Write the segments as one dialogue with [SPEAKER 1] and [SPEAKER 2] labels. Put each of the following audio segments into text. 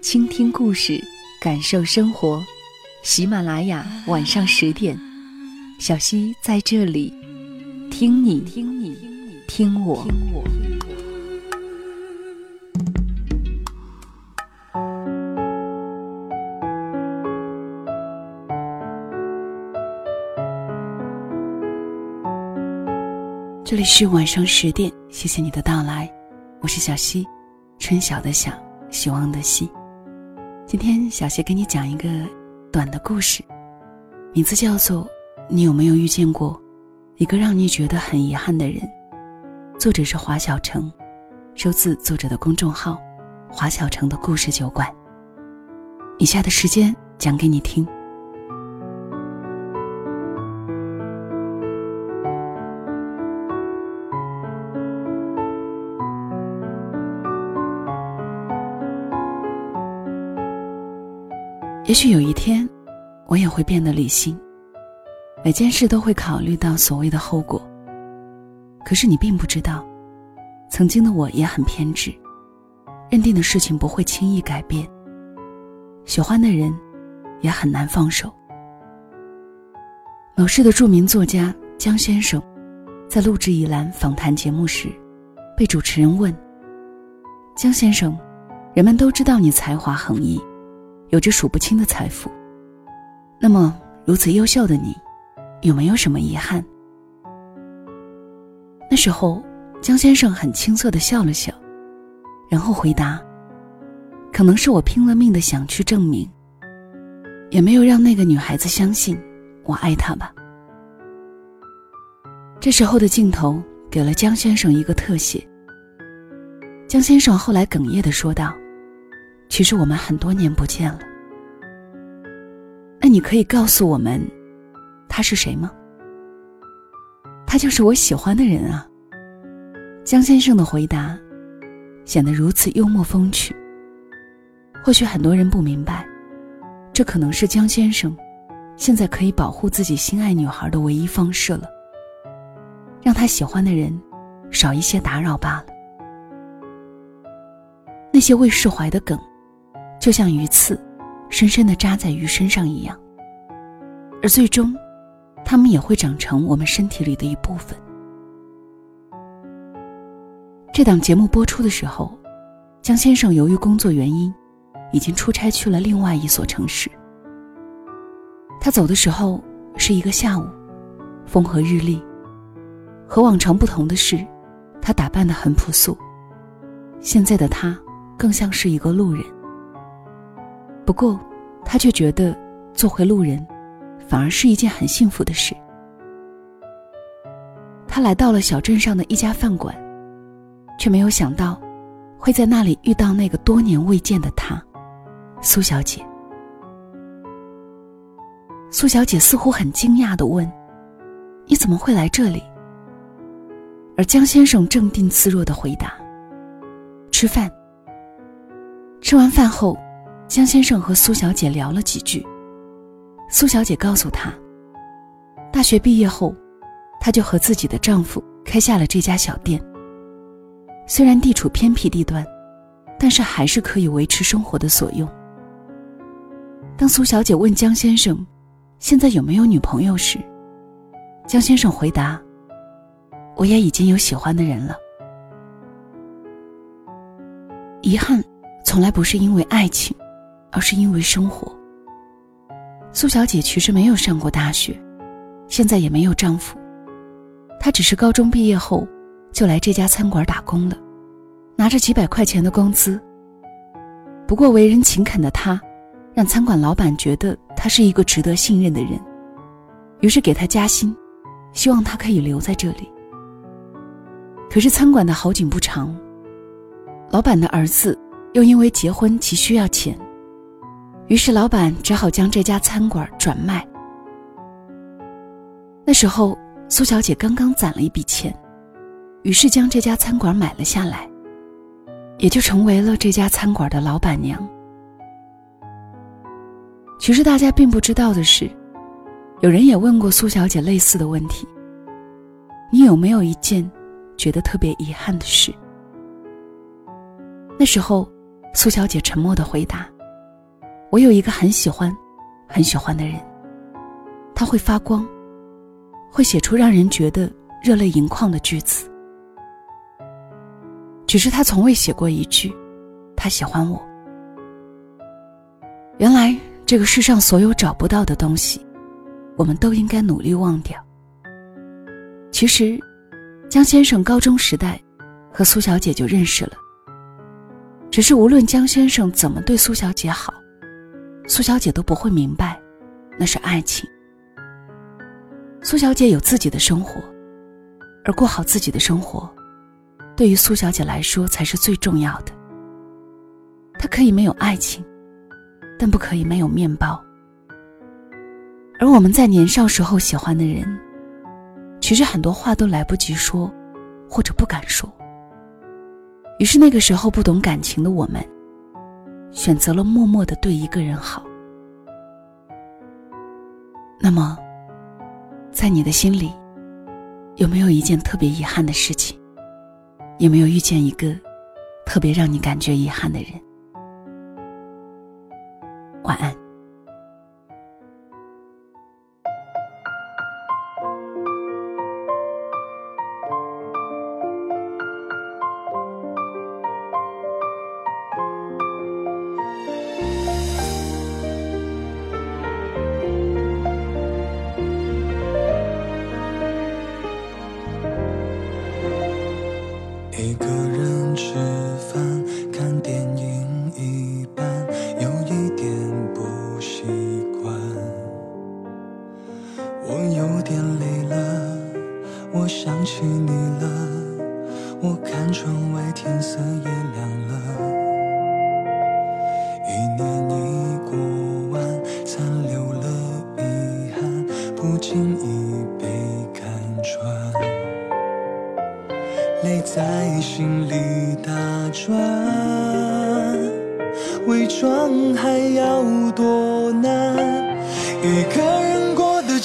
[SPEAKER 1] 倾听故事，感受生活。喜马拉雅晚上十点，小溪在这里，听你听你听我。这里是晚上十点，谢谢你的到来，我是小溪，春晓的晓，希望的希。今天小谢给你讲一个短的故事，名字叫做《你有没有遇见过一个让你觉得很遗憾的人》。作者是华小成，收自作者的公众号“华小成的故事酒馆”。以下的时间讲给你听。也许有一天，我也会变得理性，每件事都会考虑到所谓的后果。可是你并不知道，曾经的我也很偏执，认定的事情不会轻易改变，喜欢的人也很难放手。某市的著名作家江先生，在录制一栏访谈节目时，被主持人问：“江先生，人们都知道你才华横溢。”有着数不清的财富。那么，如此优秀的你，有没有什么遗憾？那时候，江先生很青涩的笑了笑，然后回答：“可能是我拼了命的想去证明，也没有让那个女孩子相信我爱她吧。”这时候的镜头给了江先生一个特写。江先生后来哽咽的说道。其实我们很多年不见了，那你可以告诉我们，他是谁吗？他就是我喜欢的人啊。江先生的回答显得如此幽默风趣。或许很多人不明白，这可能是江先生现在可以保护自己心爱女孩的唯一方式了，让他喜欢的人少一些打扰罢了。那些未释怀的梗。就像鱼刺，深深的扎在鱼身上一样，而最终，它们也会长成我们身体里的一部分。这档节目播出的时候，江先生由于工作原因，已经出差去了另外一所城市。他走的时候是一个下午，风和日丽。和往常不同的是，他打扮的很朴素。现在的他，更像是一个路人。不过，他却觉得做回路人，反而是一件很幸福的事。他来到了小镇上的一家饭馆，却没有想到会在那里遇到那个多年未见的他，苏小姐。苏小姐似乎很惊讶的问：“你怎么会来这里？”而江先生镇定自若的回答：“吃饭。”吃完饭后。江先生和苏小姐聊了几句。苏小姐告诉他，大学毕业后，她就和自己的丈夫开下了这家小店。虽然地处偏僻地段，但是还是可以维持生活的所用。当苏小姐问江先生，现在有没有女朋友时，江先生回答：“我也已经有喜欢的人了。”遗憾，从来不是因为爱情。而是因为生活。苏小姐其实没有上过大学，现在也没有丈夫，她只是高中毕业后就来这家餐馆打工了，拿着几百块钱的工资。不过为人勤恳的她，让餐馆老板觉得她是一个值得信任的人，于是给她加薪，希望她可以留在这里。可是餐馆的好景不长，老板的儿子又因为结婚急需要钱。于是老板只好将这家餐馆转卖。那时候苏小姐刚刚攒了一笔钱，于是将这家餐馆买了下来，也就成为了这家餐馆的老板娘。其实大家并不知道的是，有人也问过苏小姐类似的问题：你有没有一件觉得特别遗憾的事？那时候，苏小姐沉默的回答。我有一个很喜欢、很喜欢的人，他会发光，会写出让人觉得热泪盈眶的句子。只是他从未写过一句“他喜欢我”。原来这个世上所有找不到的东西，我们都应该努力忘掉。其实，江先生高中时代和苏小姐就认识了，只是无论江先生怎么对苏小姐好。苏小姐都不会明白，那是爱情。苏小姐有自己的生活，而过好自己的生活，对于苏小姐来说才是最重要的。她可以没有爱情，但不可以没有面包。而我们在年少时候喜欢的人，其实很多话都来不及说，或者不敢说。于是那个时候不懂感情的我们。选择了默默的对一个人好，那么，在你的心里，有没有一件特别遗憾的事情？有没有遇见一个特别让你感觉遗憾的人？晚安。
[SPEAKER 2] 窗外天色也亮了。一年已过完，残留了遗憾，不经意被看穿。泪在心里打转，伪装还要多难？一个人过得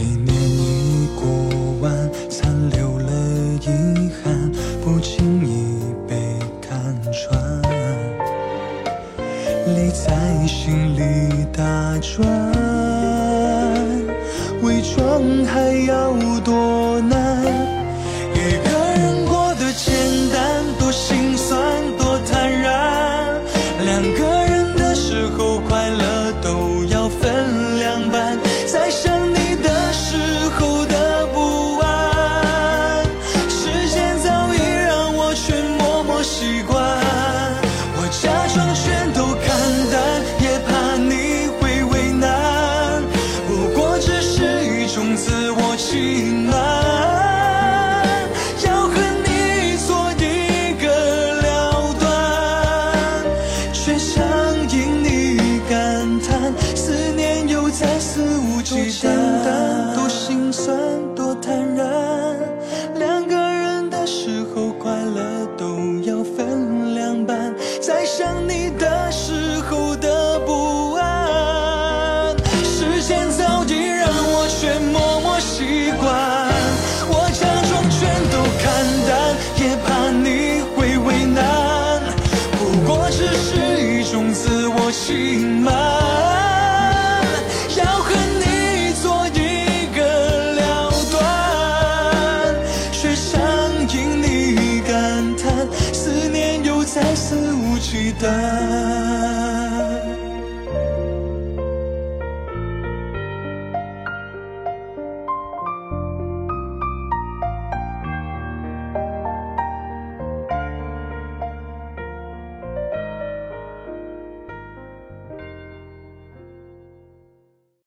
[SPEAKER 2] 在不知道。再肆无忌惮。